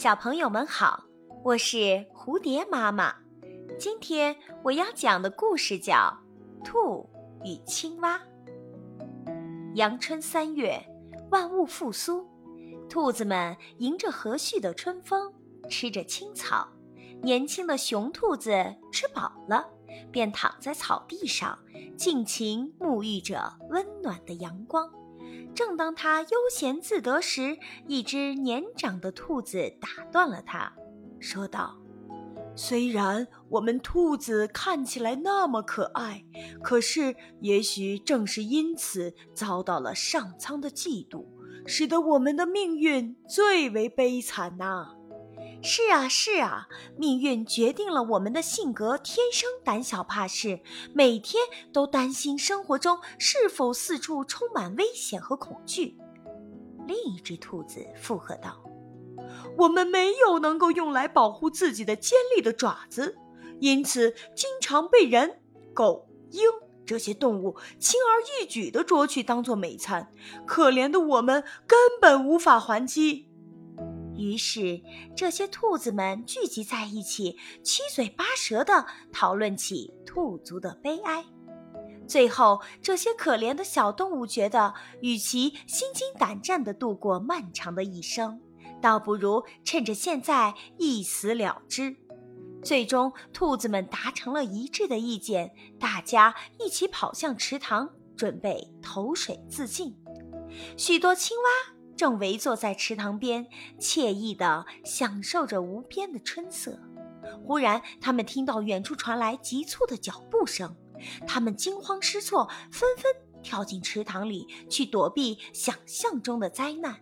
小朋友们好，我是蝴蝶妈妈。今天我要讲的故事叫《兔与青蛙》。阳春三月，万物复苏，兔子们迎着和煦的春风，吃着青草。年轻的雄兔子吃饱了，便躺在草地上，尽情沐浴着温暖的阳光。正当他悠闲自得时，一只年长的兔子打断了他，说道：“虽然我们兔子看起来那么可爱，可是也许正是因此遭到了上苍的嫉妒，使得我们的命运最为悲惨呐。”是啊，是啊，命运决定了我们的性格，天生胆小怕事，每天都担心生活中是否四处充满危险和恐惧。另一只兔子附和道：“我们没有能够用来保护自己的尖利的爪子，因此经常被人、狗、鹰这些动物轻而易举地捉去当做美餐。可怜的我们根本无法还击。”于是，这些兔子们聚集在一起，七嘴八舌地讨论起兔族的悲哀。最后，这些可怜的小动物觉得，与其心惊胆战地度过漫长的一生，倒不如趁着现在一死了之。最终，兔子们达成了一致的意见，大家一起跑向池塘，准备投水自尽。许多青蛙。正围坐在池塘边，惬意地享受着无边的春色。忽然，他们听到远处传来急促的脚步声，他们惊慌失措，纷纷跳进池塘里去躲避想象中的灾难。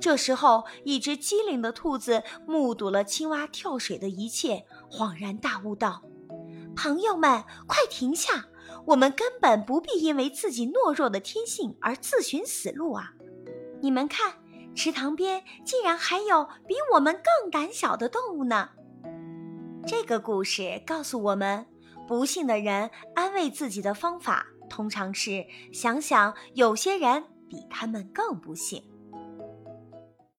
这时候，一只机灵的兔子目睹了青蛙跳水的一切，恍然大悟道：“朋友们，快停下！我们根本不必因为自己懦弱的天性而自寻死路啊！”你们看，池塘边竟然还有比我们更胆小的动物呢。这个故事告诉我们，不幸的人安慰自己的方法，通常是想想有些人比他们更不幸。